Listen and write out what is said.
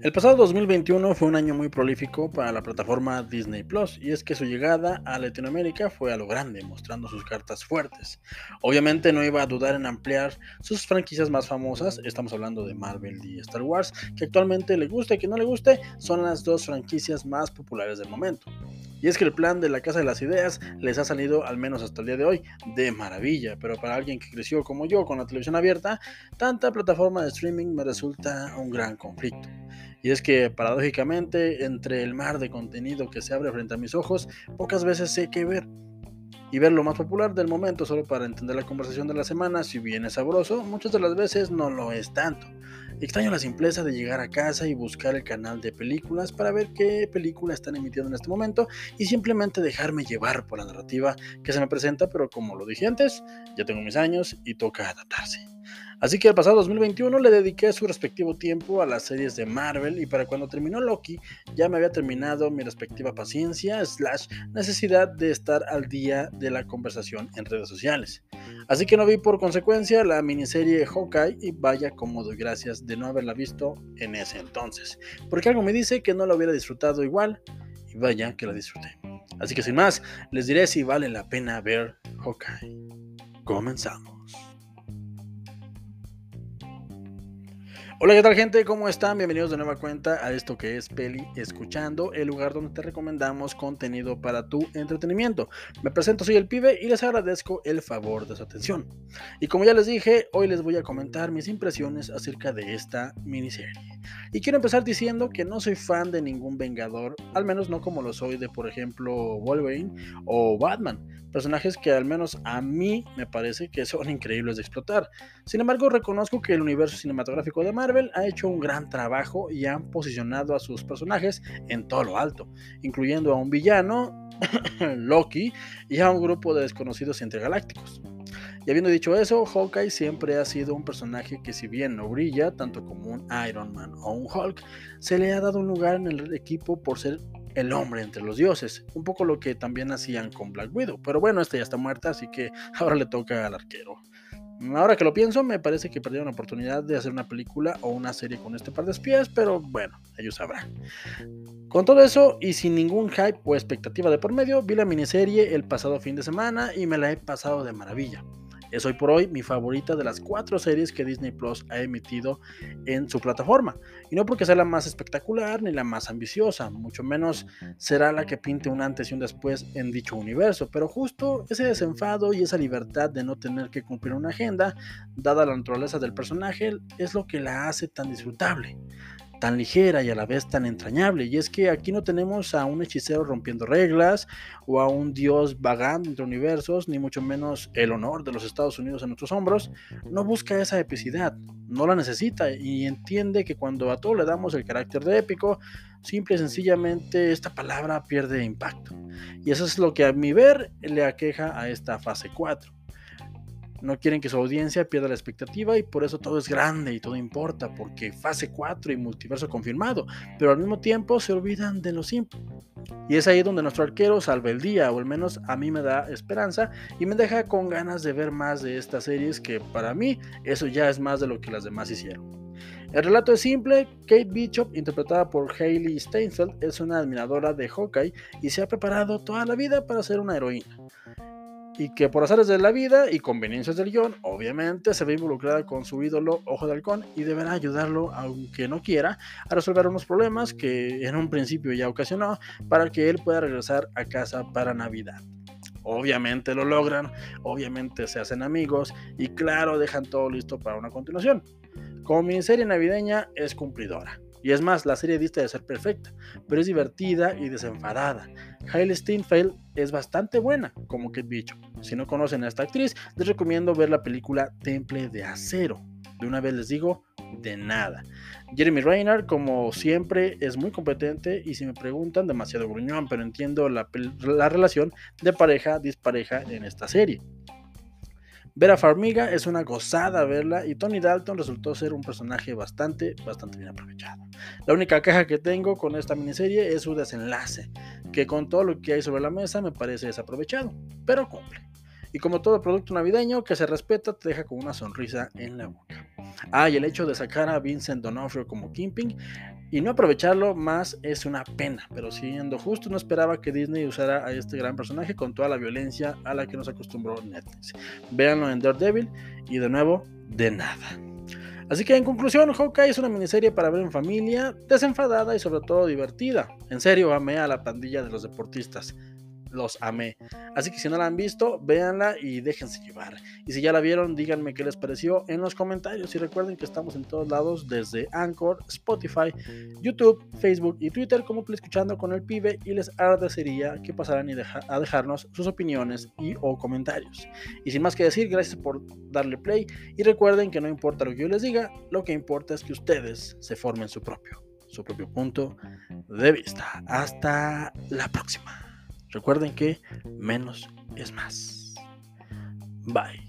El pasado 2021 fue un año muy prolífico para la plataforma Disney Plus, y es que su llegada a Latinoamérica fue a lo grande, mostrando sus cartas fuertes. Obviamente no iba a dudar en ampliar sus franquicias más famosas, estamos hablando de Marvel y Star Wars, que actualmente le guste y que no le guste, son las dos franquicias más populares del momento. Y es que el plan de la Casa de las Ideas les ha salido, al menos hasta el día de hoy, de maravilla, pero para alguien que creció como yo con la televisión abierta, tanta plataforma de streaming me resulta un gran conflicto. Y es que paradójicamente, entre el mar de contenido que se abre frente a mis ojos, pocas veces sé qué ver. Y ver lo más popular del momento solo para entender la conversación de la semana, si bien es sabroso, muchas de las veces no lo es tanto. Extraño la simpleza de llegar a casa y buscar el canal de películas para ver qué película están emitiendo en este momento y simplemente dejarme llevar por la narrativa que se me presenta, pero como lo dije antes, ya tengo mis años y toca adaptarse. Así que el pasado 2021 le dediqué su respectivo tiempo a las series de Marvel y para cuando terminó Loki ya me había terminado mi respectiva paciencia slash necesidad de estar al día de la conversación en redes sociales. Así que no vi por consecuencia la miniserie Hawkeye y vaya como doy gracias de no haberla visto en ese entonces, porque algo me dice que no la hubiera disfrutado igual y vaya que la disfruté. Así que sin más, les diré si vale la pena ver Hawkeye. Comenzamos. Hola, ¿qué tal gente? ¿Cómo están? Bienvenidos de nueva cuenta a esto que es Peli Escuchando, el lugar donde te recomendamos contenido para tu entretenimiento. Me presento, soy el pibe y les agradezco el favor de su atención. Y como ya les dije, hoy les voy a comentar mis impresiones acerca de esta miniserie. Y quiero empezar diciendo que no soy fan de ningún Vengador, al menos no como lo soy de, por ejemplo, Wolverine o Batman personajes que al menos a mí me parece que son increíbles de explotar. Sin embargo, reconozco que el universo cinematográfico de Marvel ha hecho un gran trabajo y han posicionado a sus personajes en todo lo alto, incluyendo a un villano, Loki, y a un grupo de desconocidos intergalácticos. Y habiendo dicho eso, Hawkeye siempre ha sido un personaje que si bien no brilla tanto como un Iron Man o un Hulk, se le ha dado un lugar en el equipo por ser el hombre entre los dioses, un poco lo que también hacían con Black Widow, pero bueno, esta ya está muerta, así que ahora le toca al arquero. Ahora que lo pienso, me parece que perdieron la oportunidad de hacer una película o una serie con este par de espías, pero bueno, ellos sabrán. Con todo eso y sin ningún hype o expectativa de por medio, vi la miniserie el pasado fin de semana y me la he pasado de maravilla. Es hoy por hoy mi favorita de las cuatro series que Disney Plus ha emitido en su plataforma. Y no porque sea la más espectacular ni la más ambiciosa, mucho menos será la que pinte un antes y un después en dicho universo, pero justo ese desenfado y esa libertad de no tener que cumplir una agenda, dada la naturaleza del personaje, es lo que la hace tan disfrutable tan ligera y a la vez tan entrañable. Y es que aquí no tenemos a un hechicero rompiendo reglas o a un dios vagando entre universos, ni mucho menos el honor de los Estados Unidos en nuestros hombros. No busca esa epicidad, no la necesita y entiende que cuando a todo le damos el carácter de épico, simple y sencillamente esta palabra pierde impacto. Y eso es lo que a mi ver le aqueja a esta fase 4. No quieren que su audiencia pierda la expectativa y por eso todo es grande y todo importa, porque fase 4 y multiverso confirmado, pero al mismo tiempo se olvidan de lo simple. Y es ahí donde nuestro arquero salva el día, o al menos a mí me da esperanza y me deja con ganas de ver más de estas series que para mí eso ya es más de lo que las demás hicieron. El relato es simple, Kate Bishop, interpretada por Hailey Steinfeld, es una admiradora de Hawkeye y se ha preparado toda la vida para ser una heroína y que por azares de la vida y conveniencias del guion, obviamente se ve involucrada con su ídolo Ojo de Halcón y deberá ayudarlo, aunque no quiera, a resolver unos problemas que en un principio ya ocasionó para que él pueda regresar a casa para Navidad. Obviamente lo logran, obviamente se hacen amigos y claro, dejan todo listo para una continuación. Como mi serie navideña es cumplidora. Y es más, la serie dista de ser perfecta, pero es divertida y desenfadada. Hailey Steinfeld es bastante buena como Kate Bishop. Si no conocen a esta actriz, les recomiendo ver la película Temple de Acero. De una vez les digo, de nada. Jeremy Rayner, como siempre, es muy competente y si me preguntan, demasiado gruñón, pero entiendo la relación de pareja-dispareja en esta serie. Vera Farmiga es una gozada verla y Tony Dalton resultó ser un personaje bastante, bastante bien aprovechado. La única queja que tengo con esta miniserie es su desenlace, que con todo lo que hay sobre la mesa me parece desaprovechado, pero cumple. Y como todo producto navideño que se respeta, te deja con una sonrisa en la boca. Ah, y el hecho de sacar a Vincent Donofrio como Kingpin y no aprovecharlo más es una pena, pero siendo justo, no esperaba que Disney usara a este gran personaje con toda la violencia a la que nos acostumbró Netflix. Véanlo en Daredevil y de nuevo, de nada. Así que en conclusión, Hawkeye es una miniserie para ver en familia, desenfadada y sobre todo divertida. En serio, amé a la pandilla de los deportistas los amé. Así que si no la han visto, véanla y déjense llevar. Y si ya la vieron, díganme qué les pareció en los comentarios. Y recuerden que estamos en todos lados, desde Anchor, Spotify, YouTube, Facebook y Twitter, como escuchando con el pibe. Y les agradecería que pasaran y a dejarnos sus opiniones y o comentarios. Y sin más que decir, gracias por darle play. Y recuerden que no importa lo que yo les diga, lo que importa es que ustedes se formen su propio, su propio punto de vista. Hasta la próxima. Recuerden que menos es más. Bye.